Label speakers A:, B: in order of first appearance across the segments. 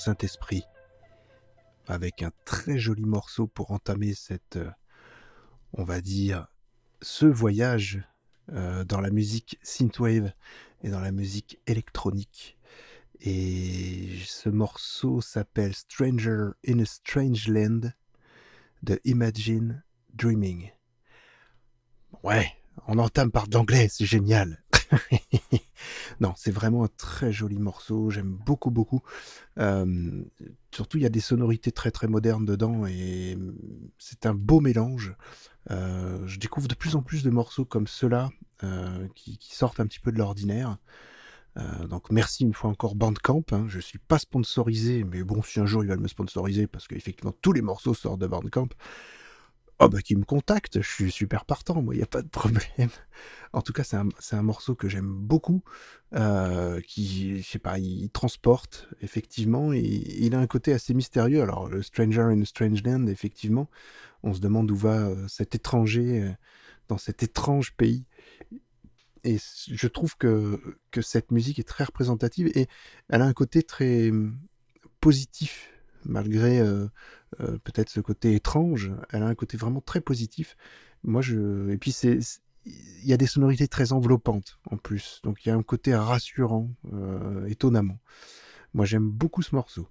A: Saint-Esprit, avec un très joli morceau pour entamer cette, euh, on va dire, ce voyage euh, dans la musique synthwave et dans la musique électronique. Et ce morceau s'appelle Stranger in a Strange Land de Imagine Dreaming. Ouais, on entame par d'anglais, c'est génial. non, c'est vraiment un très joli morceau. J'aime beaucoup, beaucoup. Euh, surtout, il y a des sonorités très, très modernes dedans et c'est un beau mélange. Euh, je découvre de plus en plus de morceaux comme ceux-là euh, qui, sortent un petit peu de l'ordinaire. donc merci une fois encore Bandcamp. Hein. Je suis pas sponsorisé, mais bon, si un jour ils veulent me sponsoriser, parce qu'effectivement tous les morceaux sortent de Bandcamp, Oh bah qui me contacte, je suis super partant, moi, il n'y a pas de problème. En tout cas, c'est un, un, morceau que j'aime beaucoup, euh, qui, je sais pas, il transporte, effectivement, et il a un côté assez mystérieux. Alors, le Stranger in a Strange Land, effectivement, on se demande où va euh, cet étranger euh, dans cet étrange pays. Et je trouve que, que cette musique est très représentative et elle a un côté très hum, positif malgré euh, peut-être ce côté étrange, elle a un côté vraiment très positif. Moi, je et puis c'est il y a des sonorités très enveloppantes en plus, donc il y a un côté rassurant, euh, étonnamment. Moi, j'aime beaucoup ce morceau.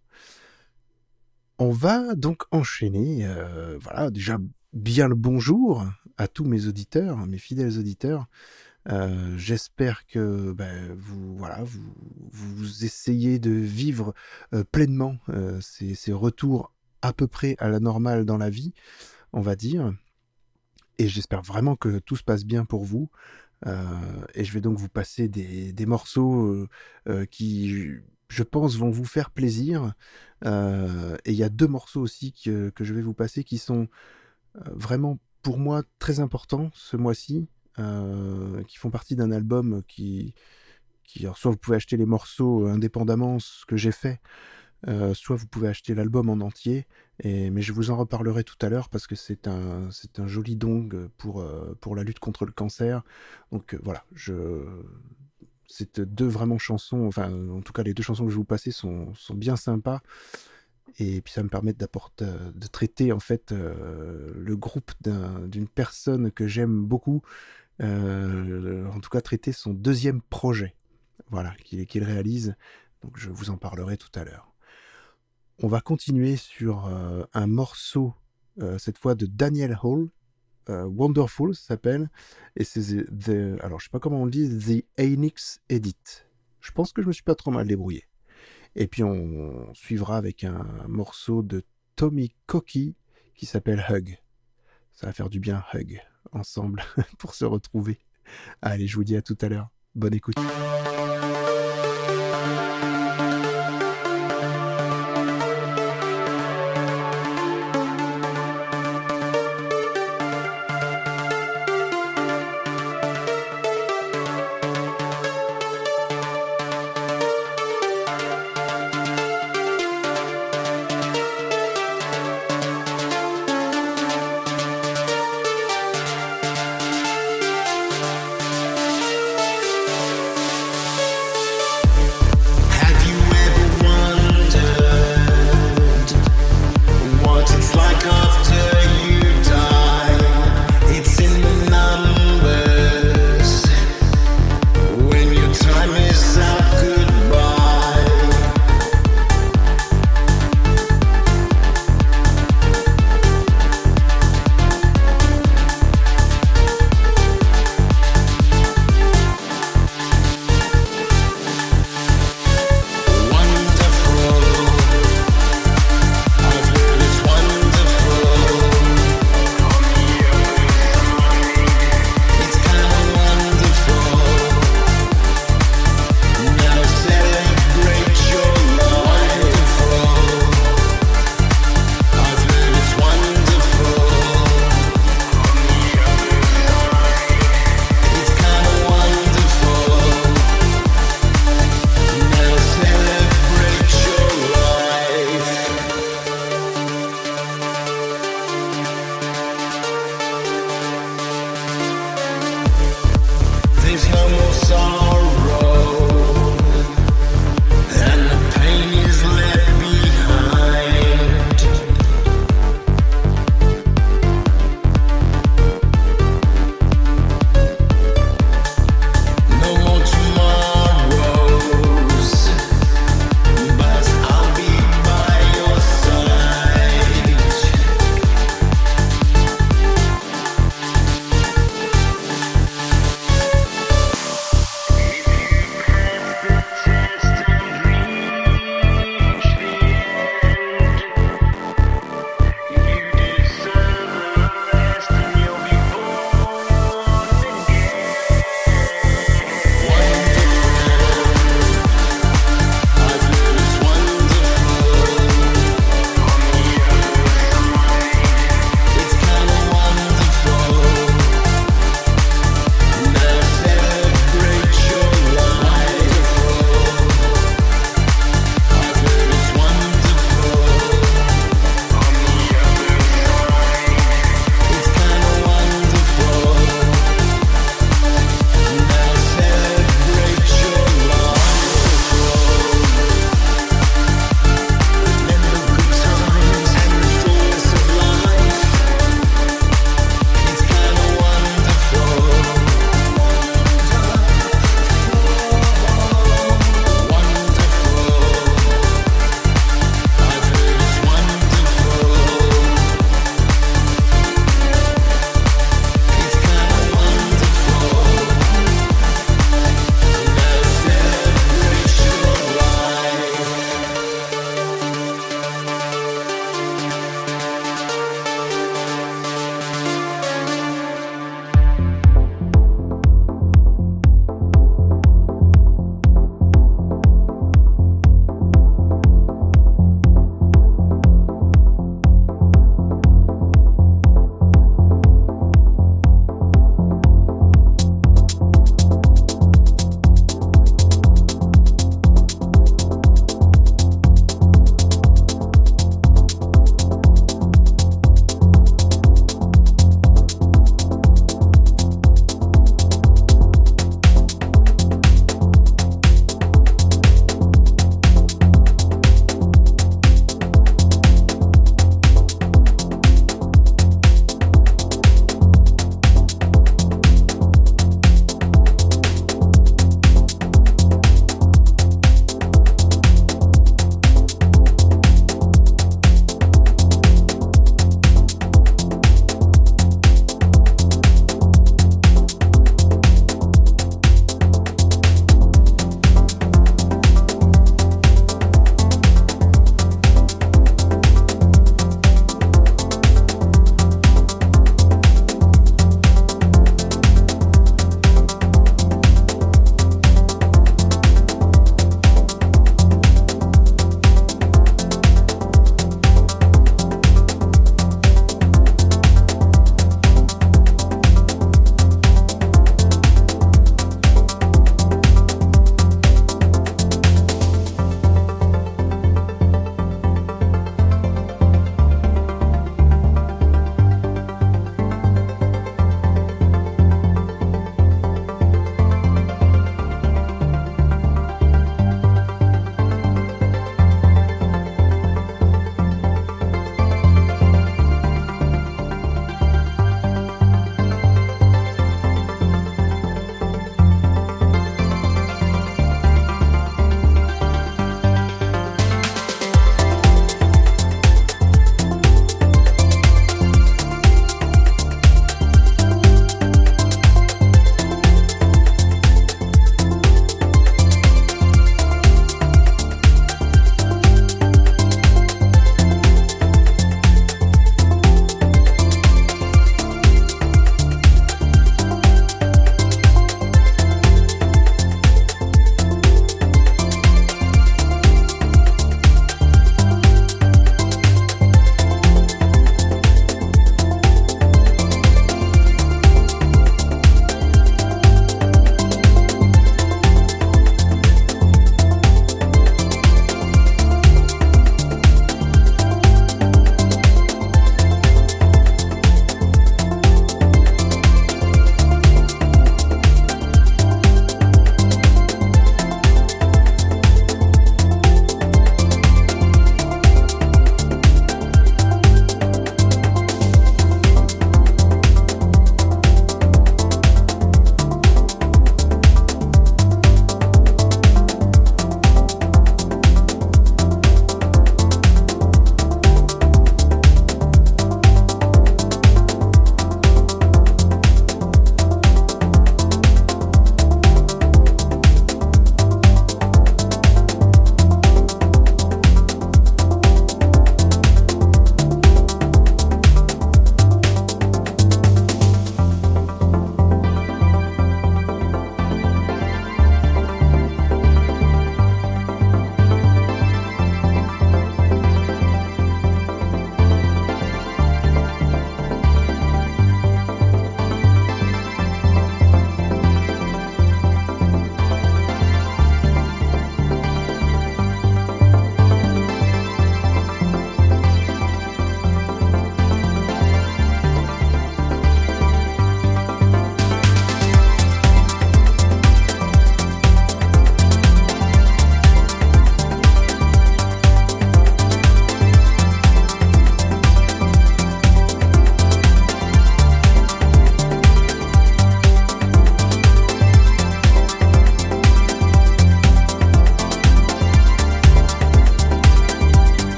A: On va donc enchaîner. voilà, déjà bien le bonjour à tous mes auditeurs, mes fidèles auditeurs. Euh, j'espère que ben, vous, voilà, vous, vous, essayez de vivre euh, pleinement euh, ces, ces, retours à peu près à la normale dans la vie, on va dire. Et j'espère vraiment que tout se passe bien pour vous. et je vais donc vous passer des, des morceaux qui, je pense, vont vous faire plaisir. et il y a deux morceaux aussi que, que je vais vous passer qui sont vraiment pour moi très importants ce mois-ci euh, qui font partie d'un album qui, qui soit vous pouvez acheter les morceaux indépendamment, ce que j'ai fait, euh, soit vous pouvez acheter l'album en entier. Mais je vous en reparlerai tout à l'heure parce que c'est un, c'est un joli don pour, euh, pour la lutte contre le cancer. Donc voilà, je, c'est deux vraiment chansons, enfin en tout cas les deux chansons que je vais vous passer sont, sont bien sympas. Et puis ça me permet d'apporter, de traiter en fait le groupe d'une personne que j'aime beaucoup, euh, en tout cas traiter son deuxième projet, voilà, qu'il réalise. Donc je vous en parlerai tout à l'heure. On va continuer sur euh, un morceau, euh, cette fois de Daniel Hall, Wonderful s'appelle, et c'est the, alors je sais pas comment on dit, The Anix Edit. Je pense que je me suis pas trop mal débrouillé. Et puis on suivra avec un morceau de Tommy Cocky qui s'appelle Hug. Ça va faire du bien, Hug ensemble pour se retrouver. Allez, je vous dis à tout à l'heure. Bonne écoute.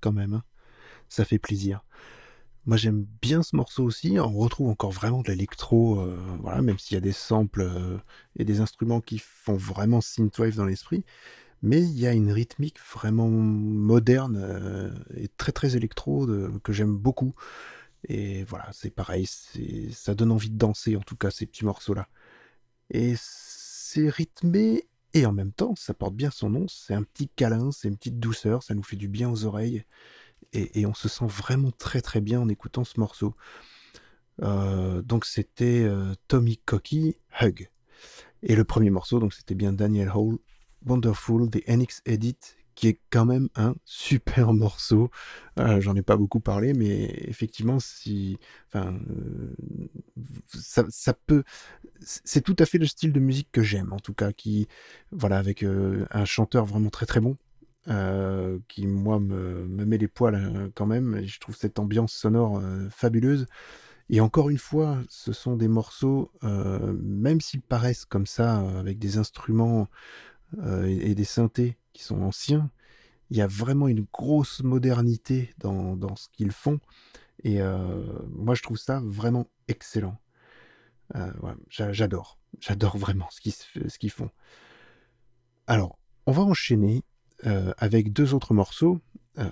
A: Quand même. Hein. Ça fait plaisir. Moi j'aime bien ce morceau aussi, on retrouve encore vraiment de l'électro, euh, voilà, même s'il y a des samples euh, et des instruments qui font vraiment synthwave dans l'esprit, mais il y a une rythmique vraiment moderne euh, et très très électro que j'aime beaucoup. Et voilà, c'est pareil, ça donne envie de danser en tout cas ces petits morceaux-là. Et c'est rythmé et en même temps, ça porte bien son nom, c'est un petit câlin, c'est une petite douceur, ça nous fait du bien aux oreilles et, on se sent vraiment très très bien en écoutant ce morceau. Euh, donc c'était euh, Tommy Cocky Hug. Et le premier morceau, donc c'était bien Daniel Hall, Wonderful, The NX Edit, qui est quand même un super morceau. Euh, j'en ai pas beaucoup parlé, mais effectivement, si, enfin, ça, ça, peut, c'est tout à fait le style de musique que j'aime, en tout cas, qui, voilà, avec un chanteur vraiment très très bon. Euh, qui moi me, met les poils euh, quand même. je trouve cette ambiance sonore euh, fabuleuse. Et encore une fois, ce sont des morceaux, même s'ils paraissent comme ça, avec des instruments et, des synthés qui sont anciens, il y a vraiment une grosse modernité dans, dans ce qu'ils font. Et moi, je trouve ça vraiment excellent. j'adore, j'adore vraiment ce qu'ils, ce qu'ils font. Alors, on va enchaîner euh, avec deux autres morceaux. Euh,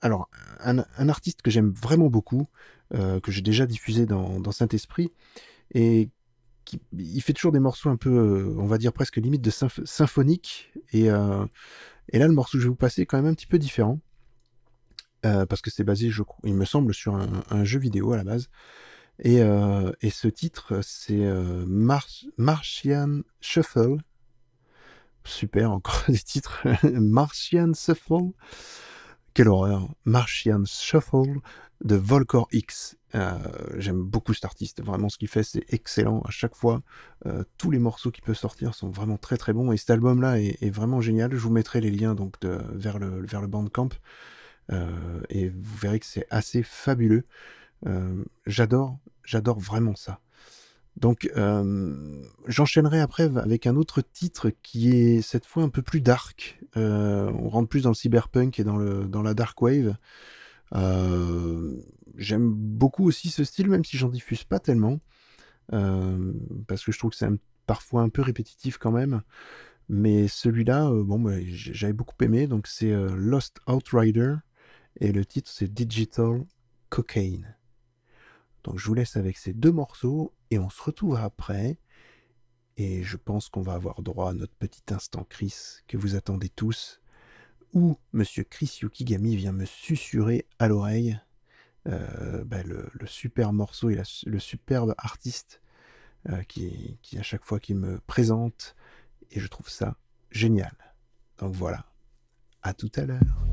A: alors, un, artiste que j'aime vraiment beaucoup, euh, que j'ai déjà diffusé dans, Saint-Esprit, et il fait toujours des morceaux un peu, on va dire presque limite de symphonique. Et, et là, le morceau que je vais vous passer est quand même un petit peu différent. parce que c'est basé, il me semble, sur un, jeu vidéo à la base. Et ce titre, c'est Martian Shuffle Super, encore des titres. Martian Shuffle. Quelle horreur. Martian Shuffle de Volcor X. Euh, j'aime beaucoup cet artiste. Vraiment, ce qu'il fait, c'est excellent. À chaque fois, euh, tous les morceaux qui peuvent sortir sont vraiment très très bons. Et cet album-là est, vraiment génial. Je vous mettrai les liens donc vers, le, vers le Bandcamp. Euh, et vous verrez que c'est assez fabuleux. j'adore, j'adore vraiment ça. Donc euh, j'enchaînerai après avec un autre titre qui est cette fois un peu plus dark. Euh, on rentre plus dans le cyberpunk et dans, la dark wave. Euh, j'aime beaucoup aussi ce style, même si j'en diffuse pas tellement. parce que je trouve que c'est parfois un peu répétitif quand même. Mais celui-là, bon, bah, j'avais beaucoup aimé. Donc c'est Lost Outrider. Et le titre c'est Digital Cocaine. Donc je vous laisse avec ces deux morceaux et on se retrouve après. Et je pense qu'on va avoir droit à notre petit instant Chris que vous attendez tous, où Monsieur Chris Yukigami vient me susurrer à l'oreille euh, bah, le, super morceau et le superbe artiste euh, qui, qui, à chaque fois qu'il me présente, et je trouve ça génial. Donc voilà, à tout à l'heure.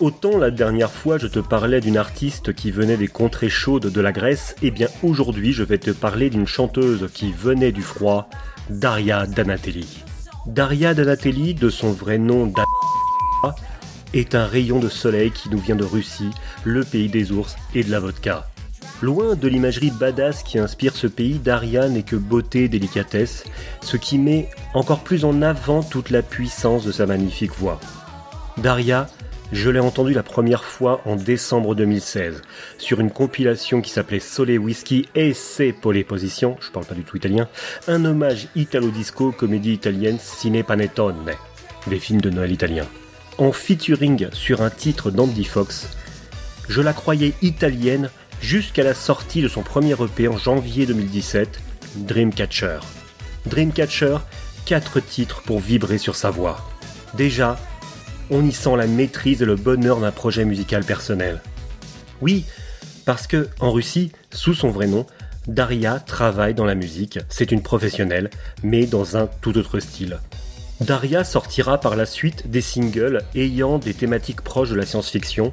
B: Autant la dernière fois je te parlais d'une artiste qui venait des contrées chaudes de la Grèce, et eh bien aujourd'hui je vais te parler d'une chanteuse qui venait du froid, Daria Danatelli. Daria Danatelli, de son vrai nom Daria, est un rayon de soleil qui nous vient de Russie, le pays des ours et de la vodka. Loin de l'imagerie badass qui inspire ce pays, Daria n'est que beauté et délicatesse, ce qui met encore plus en avant toute la puissance de sa magnifique voix. Daria, je l'ai entendu la première fois en décembre 2016 sur une compilation qui s'appelait Soleil Whisky et ses positions, je parle pas du tout italien, un hommage italo-disco comédie italienne Cine Panettone, des films de Noël italien. En featuring sur un titre d'Andy Fox, je la croyais italienne jusqu'à la sortie de son premier EP en janvier 2017, Dreamcatcher. Dreamcatcher, quatre titres pour vibrer sur sa voix. Déjà, on y sent la maîtrise et le bonheur d'un projet musical personnel. Oui, parce que en Russie, sous son vrai nom, Daria travaille dans la musique, c'est une professionnelle, mais dans un tout autre style. Daria sortira par la suite des singles ayant des thématiques proches de la science-fiction,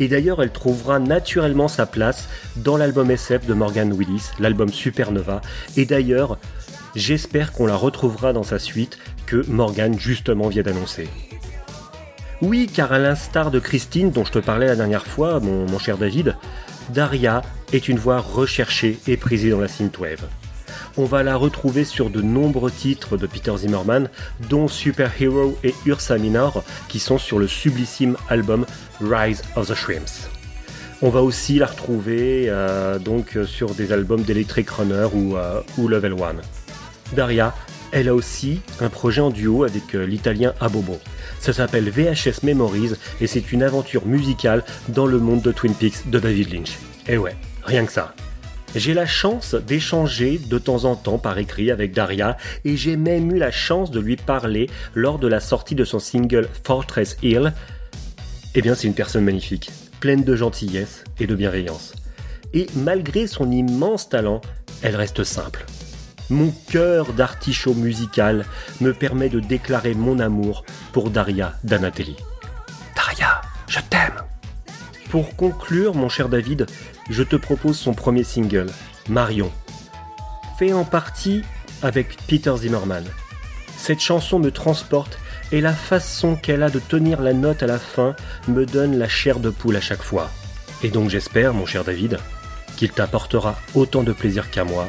B: et d'ailleurs elle trouvera naturellement sa place dans l'album SF de Morgan Willis, l'album Supernova, et d'ailleurs j'espère qu'on la retrouvera dans sa suite que Morgan justement vient d'annoncer. Oui, car à l'instar de Christine, dont je te parlais la dernière fois, mon, cher David, Daria est une voix recherchée et prisée dans la synthwave. On va la retrouver sur de nombreux titres de Peter Zimmerman, dont Superhero et Ursa Minor, qui sont sur le sublissime album Rise of the Shrimps. On va aussi la retrouver euh, donc sur des albums d'Electric Runner ou, euh, ou Level 1. Daria, elle a aussi un projet en duo avec euh, l'italien Abobo. Ça s'appelle VHS Memories et c'est une aventure musicale dans le monde de Twin Peaks de David Lynch. Et ouais, rien que ça. J'ai la chance d'échanger de temps en temps par écrit avec Daria et j'ai même eu la chance de lui parler lors de la sortie de son single Fortress Hill. Eh bien, c'est une personne magnifique, pleine de gentillesse et de bienveillance. Et malgré son immense talent, elle reste simple. Mon cœur d'artichaut musical me permet de déclarer mon amour pour Daria Danatelli. Daria, je t'aime Pour conclure, mon cher David, je te propose son premier single, Marion. Fait en partie avec Peter Zimmerman. Cette chanson me transporte et la façon qu'elle a de tenir la note à la fin me donne la chair de poule à chaque fois. Et donc j'espère, mon cher David, qu'il t'apportera autant de plaisir qu'à moi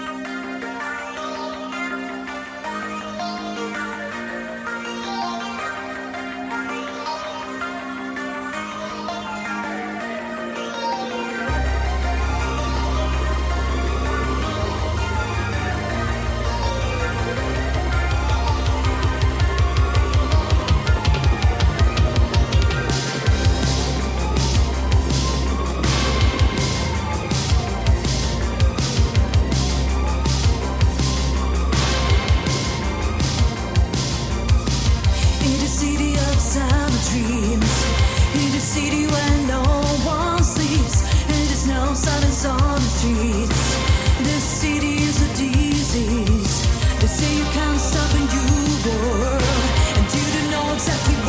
C: said you.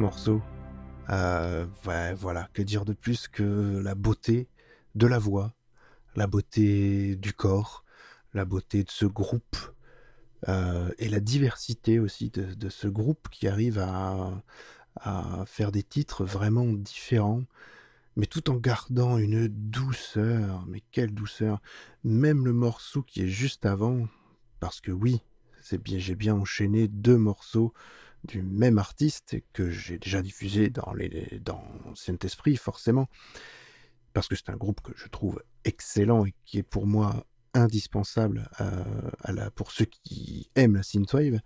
C: Ce morceau. Euh, voilà, que dire de plus que la beauté de la voix, la beauté du corps, la beauté de ce groupe euh, et la diversité aussi de, ce groupe qui arrive à, à, faire des titres vraiment différents, mais tout en gardant une douceur. Mais quelle douceur Même le morceau qui est juste avant, parce que oui, c'est bien, j'ai bien enchaîné deux morceaux du même artiste que j'ai déjà diffusé dans, les, dans Saint-Esprit, forcément, parce que c'est un groupe que je trouve excellent et qui est pour moi indispensable pour ceux qui aiment la synthwave.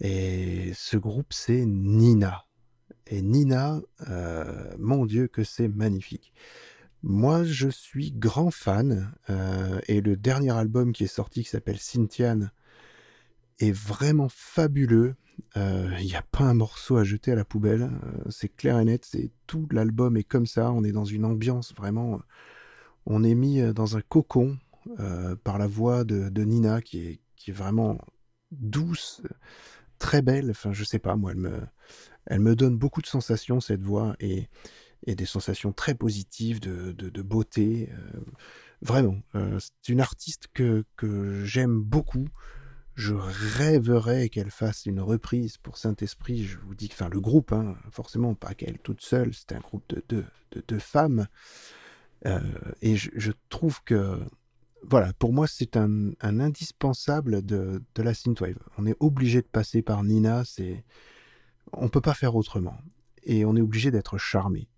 C: Et ce groupe, c'est Nina. Et Nina, euh, mon Dieu, que c'est magnifique. Moi, je suis grand fan. Euh, et le dernier album qui est sorti, qui s'appelle Cynthiane, est vraiment fabuleux. Il euh, n'y a pas un morceau à jeter à la poubelle. Euh, c'est clair et net. C'est tout l'album est comme ça. On est dans une ambiance vraiment. On est mis euh, dans un cocon par la voix de, Nina qui est, qui est vraiment douce, très belle. Enfin, je sais pas, moi, elle me, elle me donne beaucoup de sensations, cette voix, et, et des sensations très positives de, de, beauté. vraiment, c'est une artiste que, que j'aime beaucoup.
A: Je rêverais qu'elle fasse une reprise pour Saint-Esprit. Je vous dis que, enfin, le groupe, hein, forcément, pas qu'elle toute seule, c'était un groupe de deux, de femmes. Euh, et je, trouve que, voilà, pour moi, c'est un, indispensable de, de, la synthwave. On est obligé de passer par Nina, c'est, on peut pas faire autrement. Et on est obligé d'être charmé.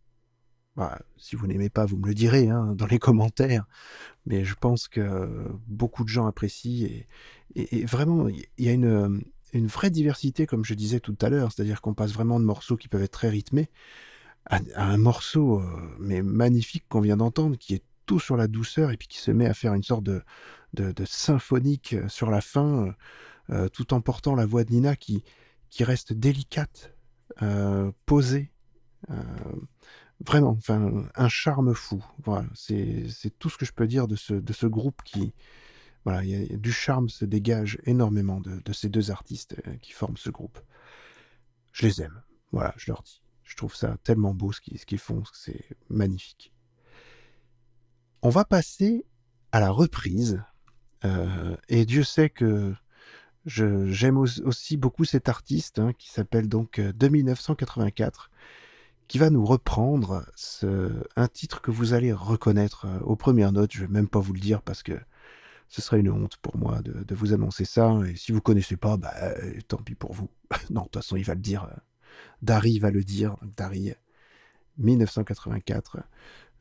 A: Bah, si vous n'aimez pas, vous me le direz hein, dans les commentaires. Mais je pense que beaucoup de gens apprécient. Et, vraiment, il y a une, une, vraie diversité, comme je disais tout à l'heure. C'est-à-dire qu'on passe vraiment de morceaux qui peuvent être très rythmés à, un morceau euh, mais magnifique qu'on vient d'entendre, qui est tout sur la douceur et puis qui se met à faire une sorte de, symphonique euh, sur la fin, euh, tout en portant la voix de Nina qui reste délicate, posée. Vraiment, enfin, un charme fou. Voilà, c'est tout ce que je peux dire de ce, de ce groupe qui, voilà, y a, du charme se dégage énormément de, de ces deux artistes euh, qui forment ce groupe. Je les aime. Voilà, je leur dis. Je trouve ça tellement beau ce qu'ils font, c'est magnifique. On va passer à la reprise. Euh, et Dieu sait que j'aime aussi beaucoup cet artiste hein, qui s'appelle donc euh, De 1984 qui va nous reprendre un titre que vous allez reconnaître euh, aux premières notes. Je vais même pas vous le dire parce que ce serait une honte pour moi de, vous annoncer ça. Et si vous connaissez pas, bah, euh, tant pis pour vous. non, de toute façon, il va le dire. Euh, Dari va le dire. Dari, 1984.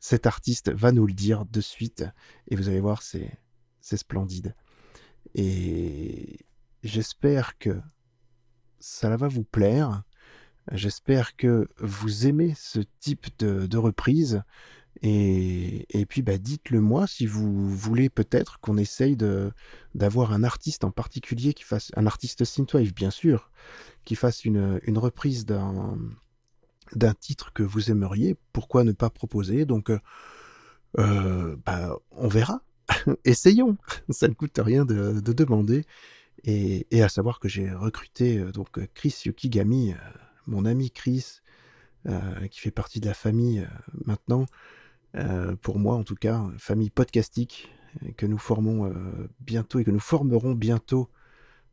A: Cet artiste va nous le dire de suite. Et vous allez voir, c'est splendide. Et j'espère que ça va vous plaire. J'espère que vous aimez ce type de, reprise. Et, puis, bah, dites-le moi si vous voulez peut-être qu'on essaye d'avoir un artiste en particulier qui fasse, un artiste synthwave bien sûr, qui fasse une, reprise d'un, titre que vous aimeriez. Pourquoi ne pas proposer? Donc, euh, euh, bah, on verra. Essayons. Ça ne coûte rien de, demander. Et, à savoir que j'ai recruté euh, donc Chris Yukigami mon ami Chris, euh, qui fait partie de la famille euh, maintenant, euh, pour moi en tout cas, famille podcastique, que nous formons bientôt et que nous formerons bientôt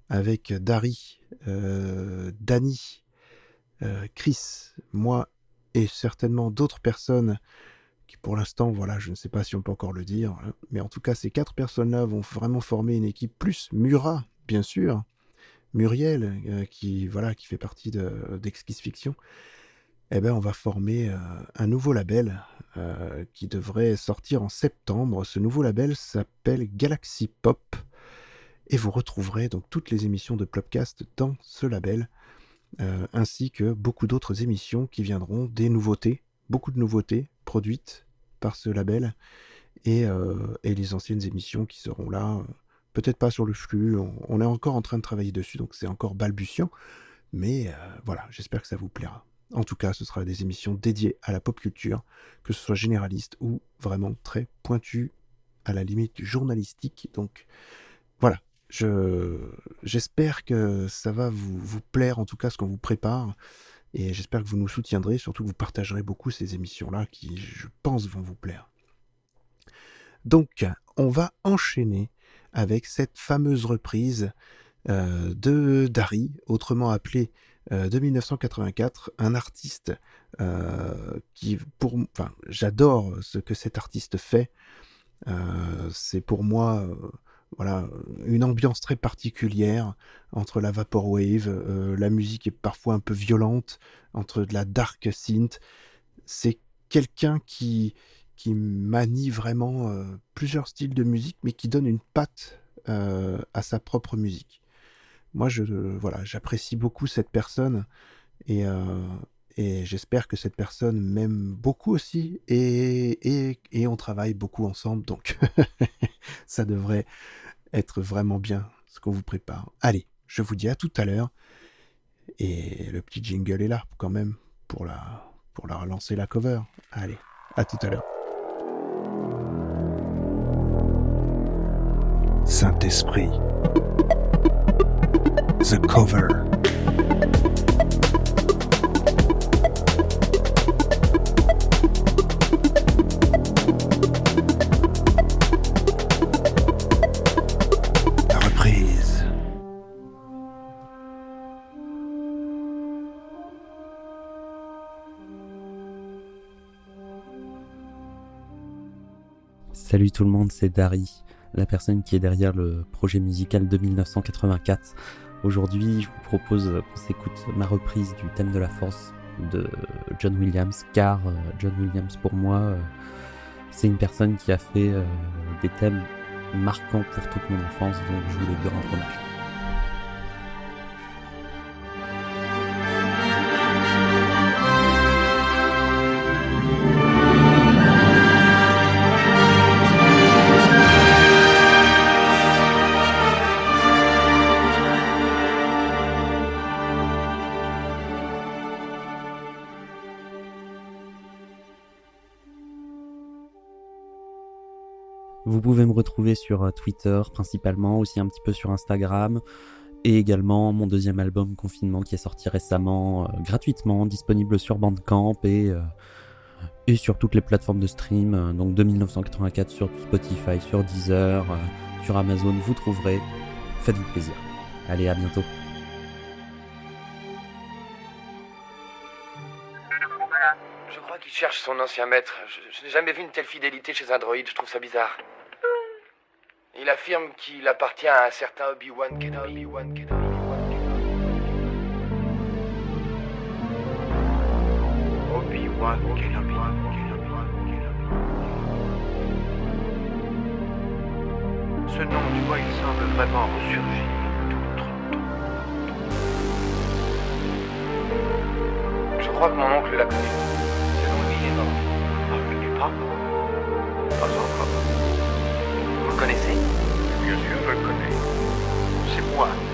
A: avec Dari, Dani, Chris, moi et certainement d'autres personnes qui pour l'instant, voilà, je ne sais pas si on peut encore le dire, hein, mais en tout cas, ces quatre personnes-là vont vraiment former une équipe plus Murat, bien sûr, Muriel, euh, qui, voilà, qui fait partie d'Exquise Fiction, eh ben, on va former euh, un nouveau label euh, qui devrait sortir en septembre. Ce nouveau label s'appelle Galaxy Pop. Et vous retrouverez donc toutes les émissions de Plopcast dans ce label, ainsi que beaucoup d'autres émissions qui viendront des nouveautés, beaucoup de nouveautés produites par ce label, et, et les anciennes émissions qui seront là peut-être pas sur le flux, on, est encore en train de travailler dessus, donc c'est encore balbutiant, mais euh, voilà, j'espère que ça vous plaira. En tout cas, ce sera des émissions dédiées à la pop culture, que ce soit généraliste ou vraiment très pointu, à la limite journalistique. Donc voilà, je, j'espère que ça va vous, vous plaire, en tout cas ce qu'on vous prépare, et j'espère que vous nous soutiendrez, surtout que vous partagerez beaucoup ces émissions-là qui, je pense, vont vous plaire. Donc, on va enchaîner avec cette fameuse reprise euh, de Dari, autrement appelé euh, de 1984, un artiste euh, qui, pour, enfin, j'adore ce que cet artiste fait. c'est pour moi, voilà, une ambiance très particulière entre la vaporwave, la musique est parfois un peu violente, entre de la dark synth. C'est quelqu'un qui qui manie vraiment euh, plusieurs styles de musique, mais qui donne une patte euh, à sa propre musique. Moi, je voilà, j'apprécie beaucoup cette personne et, euh, et j'espère que cette personne m'aime beaucoup aussi et, et, et, on travaille beaucoup ensemble, donc ça devrait être vraiment bien ce qu'on vous prépare. Allez, je vous dis à tout à l'heure et le petit jingle est là quand même pour la pour la relancer la cover. Allez, à tout à l'heure.
D: Saint-Esprit. The Cover.
E: Salut tout le monde, c'est Dari, la personne qui est derrière le projet musical de 1984. Aujourd'hui, je vous propose qu'on s'écoute ma reprise du thème de la force de John Williams, car euh, John Williams, pour moi, euh, c'est une personne qui a fait euh, des thèmes marquants pour toute mon enfance, donc je voulais lui rendre hommage. Vous pouvez me retrouver sur euh, Twitter principalement, aussi un petit peu sur Instagram, et également mon deuxième album Confinement qui est sorti récemment euh, gratuitement, disponible sur Bandcamp et, euh, et sur toutes les plateformes de stream, donc de 1984 sur Spotify, sur Deezer, sur Amazon, vous trouverez. Faites-vous plaisir. Allez, à bientôt.
F: Je crois qu'il cherche son ancien maître. Je, je n'ai jamais vu une telle fidélité chez un droïde, je trouve ça bizarre. Il affirme qu'il appartient à un certain Obi-Wan Kenobi. Obi-Wan Kenobi. Ce nom, tu vois, il semble vraiment ressurgir Je crois que mon oncle l'a connu. Selon lui, il est mort. Ah, je ne pas. Pas encore. Vous le connaissez? Bien sûr, je le connais. C'est moi, c'est moi,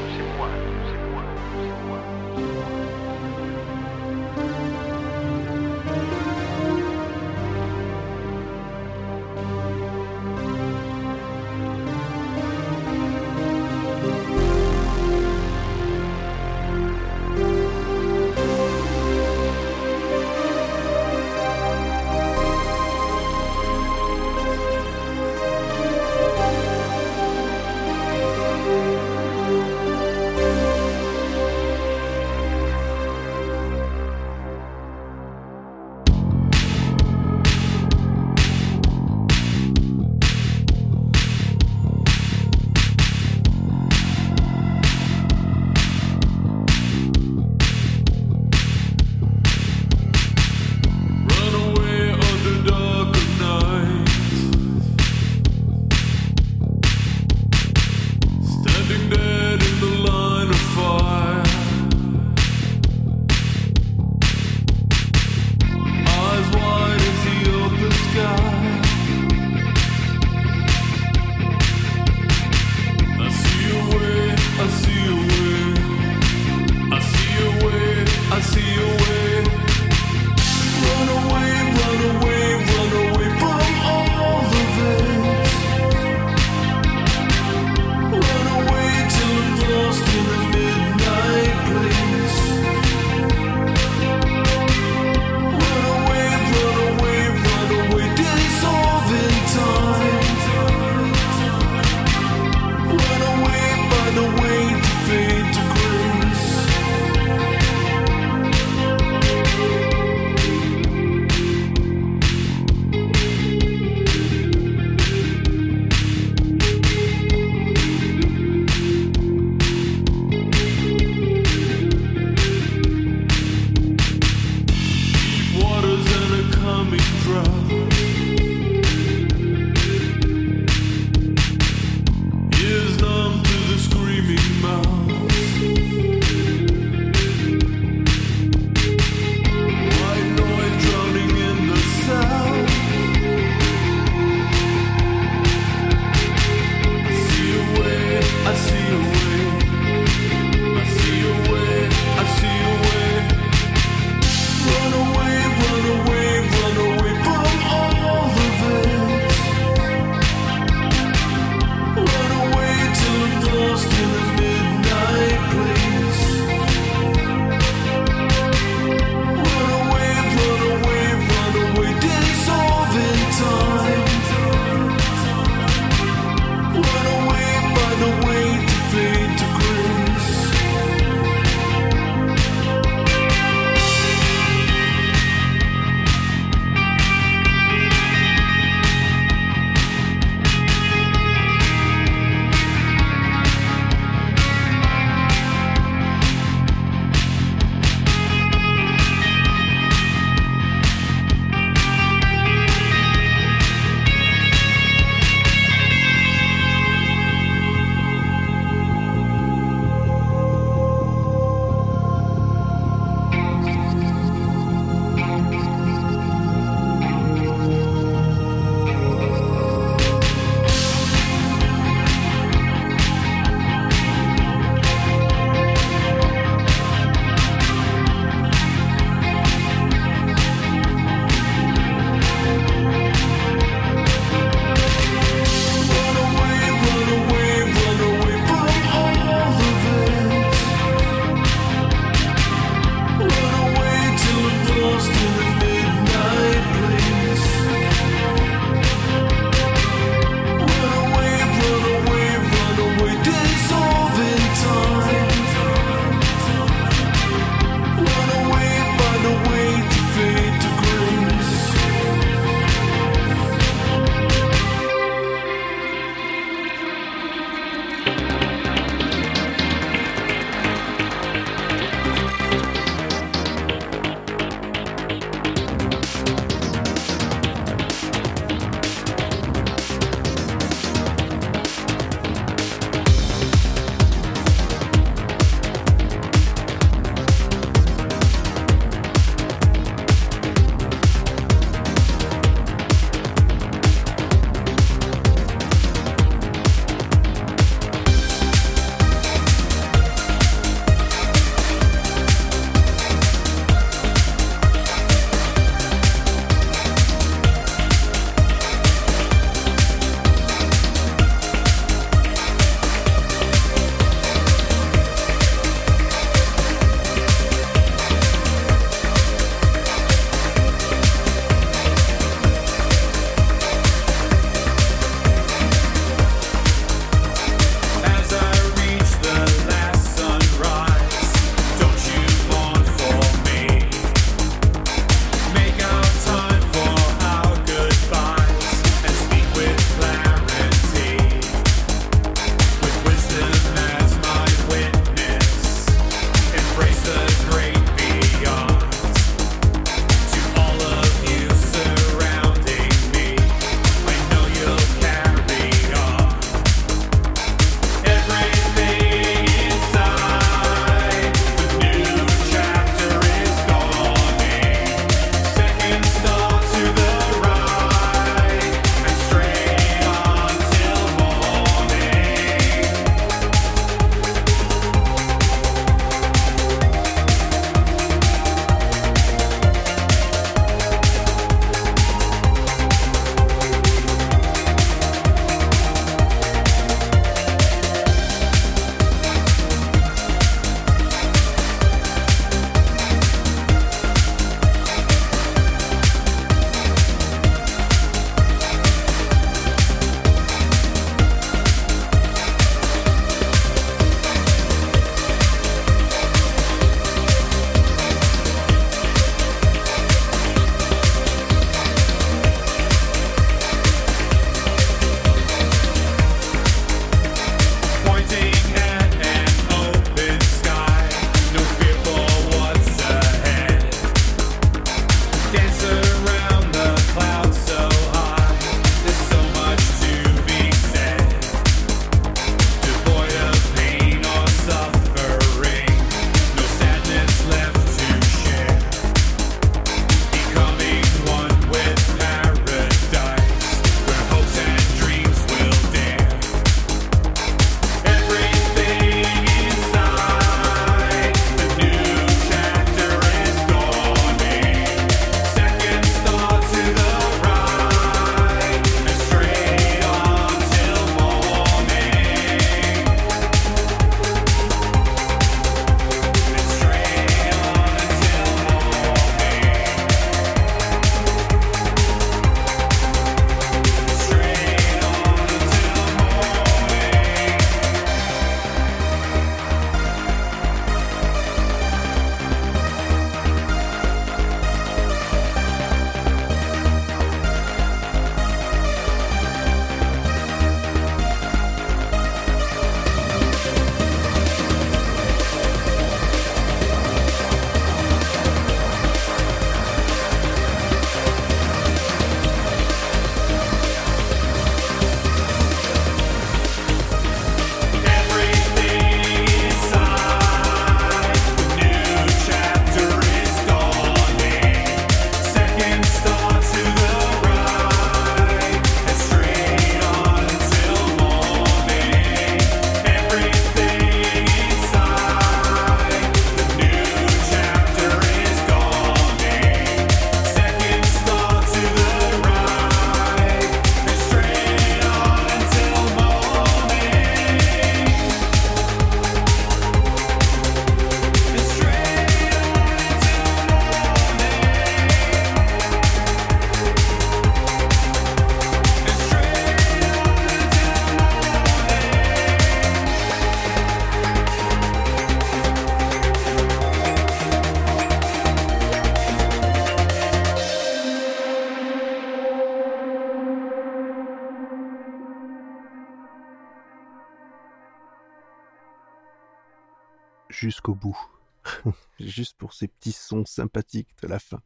A: de la fin.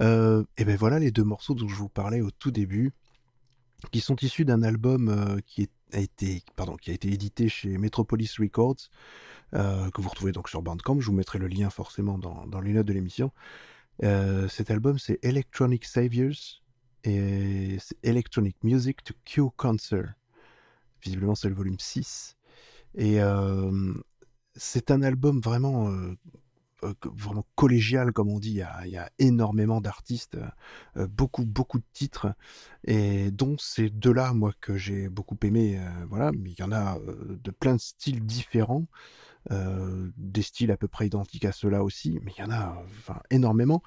A: Euh, et ben voilà les deux morceaux dont je vous parlais au tout début, qui sont issus d'un album euh, qui a été, pardon, qui a été édité chez Metropolis Records, euh, que vous retrouvez donc sur Bandcamp. Je vous mettrai le lien forcément dans, dans les notes de l'émission. Cet album, c'est Electronic Saviors et Electronic Music to Cure Cancer. Visiblement, c'est le volume 6. Et c'est un album vraiment, vraiment collégial, comme on dit. Il y a, énormément d'artistes, euh, beaucoup, beaucoup de titres, et dont ces deux-là, moi, que j'ai beaucoup aimé. euh, voilà, mais il y en a euh, de plein de styles différents. euh, des styles à peu près identiques à ceux-là aussi, mais il y en a euh, enfin, énormément.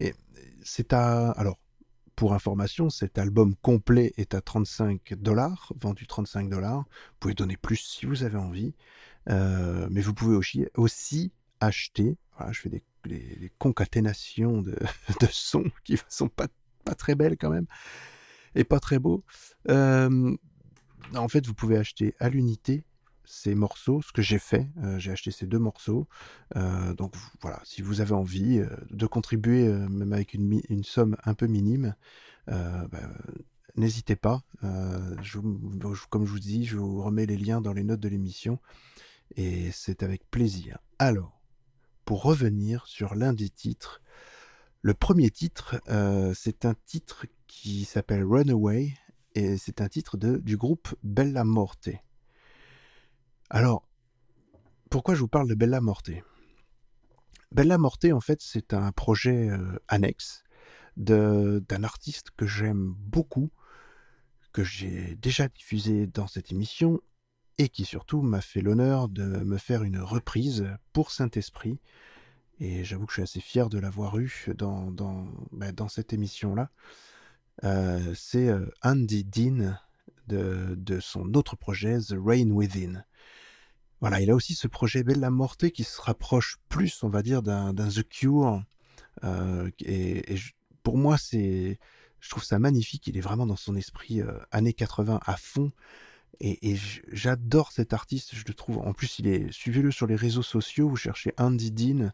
A: Et c'est à. Alors, pour information, cet album complet est à 35 dollars, vendu 35 dollars. Vous pouvez donner plus si vous avez envie. Euh, mais vous pouvez aussi, aussi acheter. Voilà, je fais des, concaténations de, sons qui sont pas, très belles quand même et pas très beaux. Euh, en fait, vous pouvez acheter à l'unité ces morceaux, ce que j'ai fait. Euh, j'ai acheté ces deux morceaux. Euh, donc voilà, si vous avez envie de contribuer, même avec une, somme un peu minime, bah, n'hésitez pas. Comme je vous dis, je vous remets les liens dans les notes de l'émission et c'est avec plaisir. Alors, revenir sur l'un des titres, le premier titre, euh, c'est un titre qui s'appelle Runaway et c'est un titre du groupe Bella Morte. Alors, pourquoi je vous parle de Bella Morte? Bella Morte, en fait, c'est un projet euh, annexe d'un artiste que j'aime beaucoup, que j'ai déjà diffusé dans cette émission et qui surtout m'a fait l'honneur de me faire une reprise pour Saint-Esprit. Et j'avoue que je suis assez fier de l'avoir eu dans, dans, bah, cette émission-là. Euh, c'est euh, Andy Dean de, de son autre projet, The Rain Within. Voilà, il a aussi ce projet Bella Morte qui se rapproche plus, on va dire, d'un The Cure. Euh, et pour moi, c'est, je trouve ça magnifique. Il est vraiment dans son esprit euh, années 80 à fond. Et, j'adore cet artiste, je le trouve. En plus, il est. Suivez-le sur les réseaux sociaux. Vous cherchez Andy Dean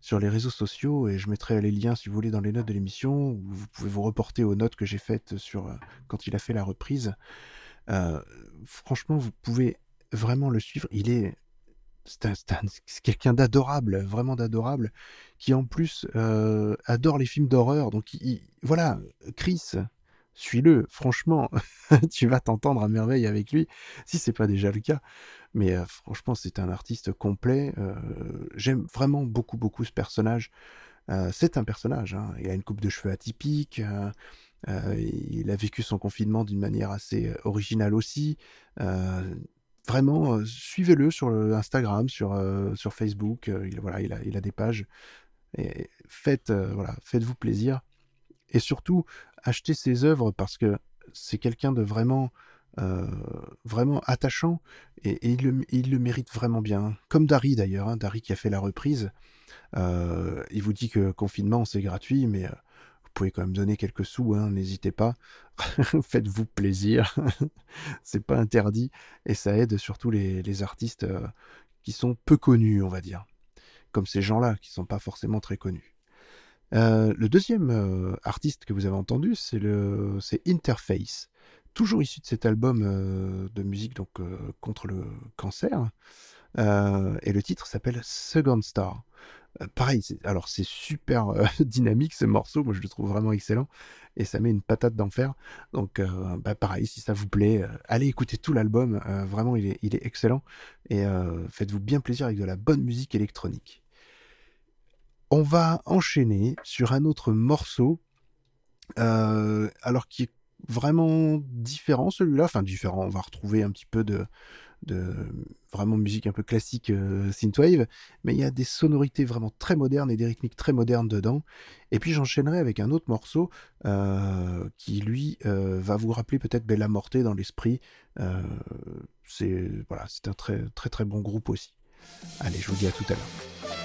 A: sur les réseaux sociaux et je mettrai les liens si vous voulez dans les notes de l'émission. ou Vous pouvez vous reporter aux notes que j'ai faites sur euh, quand il a fait la reprise. Euh, franchement, vous pouvez vraiment le suivre. Il est c'est un- c'est un- c'est quelqu'un d'adorable, vraiment d'adorable, qui en plus euh, adore les films d'horreur. Donc il- il- voilà, Chris, suis-le. Franchement, tu vas t'entendre à merveille avec lui, si c'est pas déjà le cas. Mais franchement, c'est un artiste complet. J'aime vraiment beaucoup, beaucoup ce personnage. C'est un personnage. hein. Il a une coupe de cheveux atypique. il a vécu son confinement d'une manière assez originale aussi. Vraiment, suivez-le sur Instagram, sur, Facebook. il, voilà, il a, des pages. Faites, voilà, faites-vous plaisir. Et surtout, achetez ses œuvres parce que c'est quelqu'un de vraiment, euh, vraiment attachant et, il, le, mérite vraiment bien. Comme Dari d'ailleurs, hein, Dari qui a fait la reprise. Euh, il vous dit que confinement c'est gratuit, mais euh, vous pouvez quand même donner quelques sous, hein, n'hésitez pas. Faites-vous plaisir, c'est pas interdit et ça aide surtout les, artistes qui sont peu connus, on va dire, comme ces gens-là qui sont pas forcément très connus. Euh, le deuxième euh, artiste que vous avez entendu, c'est Interface, toujours issu de cet album euh, de musique contre le cancer. Et le titre s'appelle Second Star. Pareil, alors c'est super dynamique ce morceau, moi je le trouve vraiment excellent et ça met une patate d'enfer. Donc bah, pareil, si ça vous plaît, allez écouter tout l'album, vraiment il est, excellent et faites-vous bien plaisir avec de la bonne musique électronique. On va enchaîner sur un autre morceau, euh, alors qui est vraiment différent celui-là, enfin différent, on va retrouver un petit peu de, vraiment musique un peu classique euh, synthwave, mais il y a des sonorités vraiment très modernes et des rythmiques très modernes dedans. Et puis j'enchaînerai avec un autre morceau euh, qui lui va vous rappeler peut-être Bella Morte dans l'esprit. C'est voilà, c'est un très très très bon groupe aussi. Allez, je vous dis à tout à l'heure.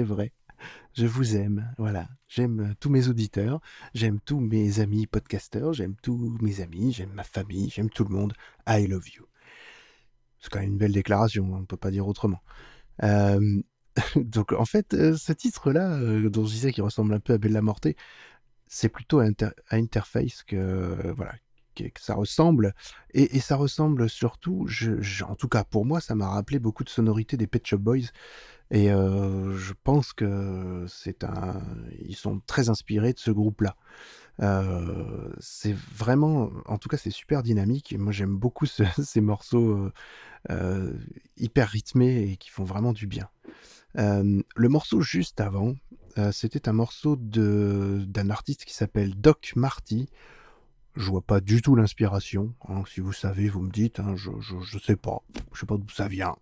A: C'est vrai. Je vous aime. Voilà. J'aime euh, tous mes auditeurs. J'aime tous mes amis podcasteurs. J'aime tous mes amis. J'aime ma famille. J'aime tout le monde. I love you. C'est quand même une belle déclaration. hein, On ne peut pas dire autrement. Euh, donc, en fait, euh, ce titre-là, dont je disais qu'il ressemble un peu à Bella Morte, c'est plutôt à, Inter- à Interface que, voilà, que, ça ressemble. Et, ça ressemble surtout, en tout cas pour moi, ça m'a rappelé beaucoup de sonorités des Pet Shop Boys. Et je pense que c'est un, ils sont très inspirés de ce groupe-là. C'est vraiment, en tout cas, c'est super dynamique. Moi, j'aime beaucoup ce- ces morceaux hyper rythmés et qui font vraiment du bien. Le morceau juste avant, c'était un morceau de d'un artiste qui s'appelle Doc Marty. Je vois pas du tout l'inspiration. hein. Si vous savez, vous me dites. hein, je, je, je sais pas. Je sais pas d'où ça vient.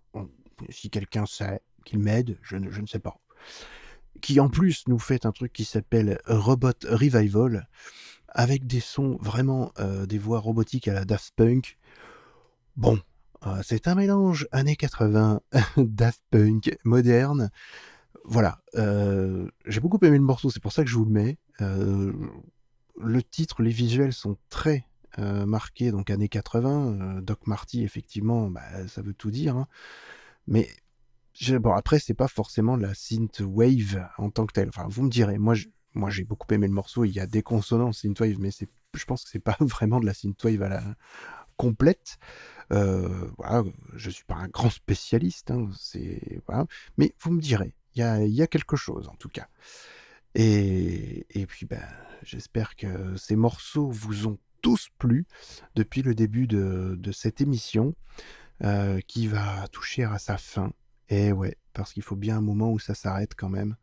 A: Si quelqu'un sait, m'aide. Je, ne- je ne sais pas. Qui en plus nous fait un truc qui s'appelle Robot Revival avec des sons vraiment euh, des voix robotiques à la Daft Punk. Bon, euh, c'est un mélange années 80 Daft Punk moderne. Voilà, euh, j'ai beaucoup aimé le morceau, c'est pour ça que je vous le mets. Le titre, les visuels sont très marqués, donc années 80. Euh, Doc Marty, effectivement, bah, ça veut tout dire. hein. Mais j'ai- bon, après, c'est pas forcément la synth wave en tant que telle. Enfin, vous me direz, moi, je- moi j'ai beaucoup aimé le morceau. Il y a des consonances synthwave, mais c'est, je pense que c'est pas vraiment de la synthwave à la complète. Euh, voilà, je suis pas un grand spécialiste, hein, mais vous me direz, il y a, y a quelque chose en tout cas. Et, et puis ben, j'espère que ces morceaux vous ont tous plu depuis le début de, de cette émission euh, qui va toucher à sa fin. Et ouais, parce qu'il faut bien un moment où ça s'arrête quand même.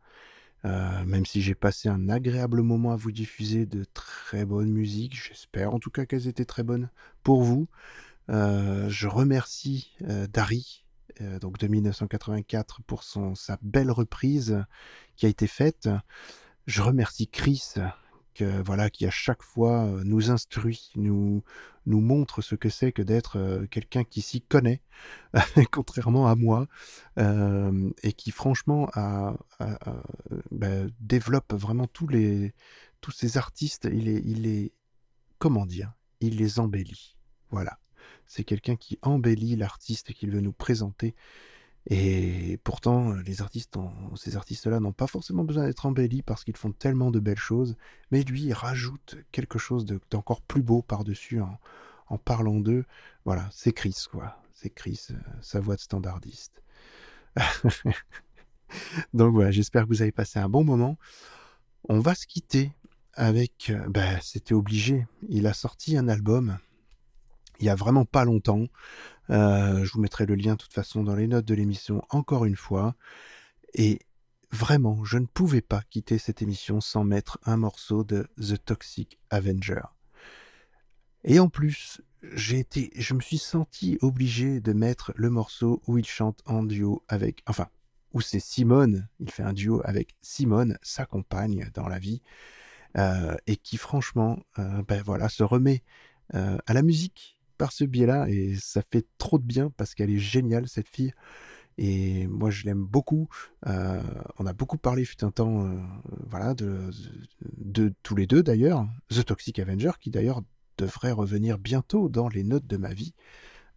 A: Euh, même si j'ai passé un agréable moment à vous diffuser de très bonnes musiques, j'espère en tout cas qu'elles étaient très bonnes pour vous. Euh, je remercie euh, Dari, euh, donc de 1984, pour son, sa belle reprise qui a été faite. Je remercie Chris, voilà, qui à chaque fois euh, nous instruit, nous, nous montre ce que c'est que d'être euh, quelqu'un qui s'y connaît, contrairement à moi, euh, et qui franchement a, ben, développe vraiment tous les ces artistes. Il est, il il les embellit. Voilà, c'est quelqu'un qui embellit l'artiste qu'il veut nous présenter. Et pourtant, ces artistes-là n'ont pas forcément besoin d'être embellis parce qu'ils font tellement de belles choses. Mais lui, il rajoute quelque chose de- d'encore plus beau par-dessus en, parlant d'eux. Voilà, c'est Chris, quoi. C'est Chris, euh, sa voix de standardiste. Donc voilà, j'espère que vous avez passé un bon moment. On va se quitter avec... euh, ben, c'était obligé. Il a sorti un album il y a vraiment pas longtemps. Euh, je vous mettrai le lien de toute façon dans les notes de l'émission encore une fois. Et vraiment, je ne pouvais pas quitter cette émission sans mettre un morceau de The Toxic Avenger. Et en plus, j'ai été, je me suis senti obligé de mettre le morceau où il chante en duo avec, enfin, où c'est Simone, il fait un duo avec Simone, sa compagne dans la vie, euh, et qui franchement, euh, ben voilà, se remet à la musique par ce biais-là, et ça fait trop de bien parce qu'elle est géniale cette fille. Et moi, je l'aime beaucoup. Euh, on a beaucoup parlé, fut un temps, euh, voilà, de, tous les deux d'ailleurs. The Toxic Avenger, qui d'ailleurs devrait revenir bientôt dans les notes de ma vie,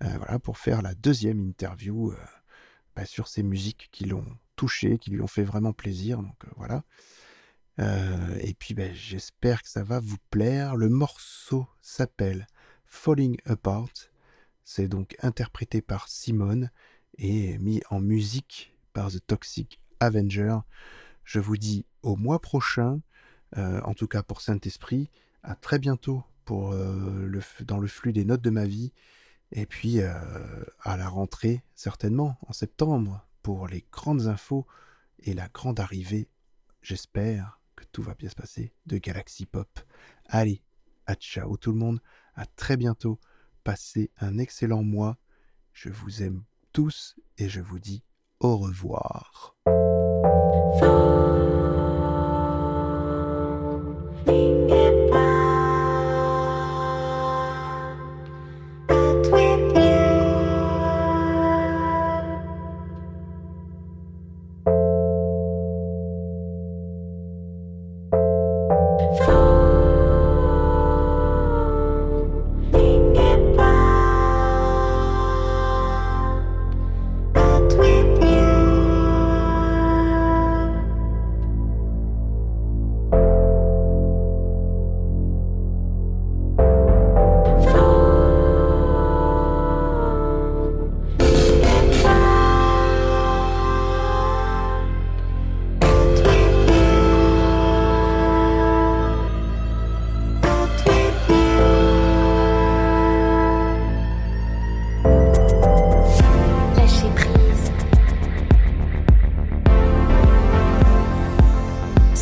A: euh, voilà, pour faire la deuxième interview bah, sur ces musiques qui l'ont touché, qui lui ont fait vraiment plaisir. Donc voilà. Et puis, ben, j'espère que ça va vous plaire. Le morceau s'appelle Falling Apart. C'est donc interprété par Simone et mis en musique par The Toxic Avenger. Je vous dis au mois prochain, euh, en tout cas pour Saint-Esprit. À très bientôt pour, euh, dans le flux des notes de ma vie. Et puis euh, à la rentrée, certainement, en septembre, pour les grandes infos et la grande arrivée, j'espère que tout va bien se passer, de Galaxy Pop. Allez, à ciao tout le monde, à très bientôt, passez un excellent mois, je vous aime tous et je vous dis au revoir.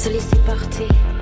G: Se laisser porter.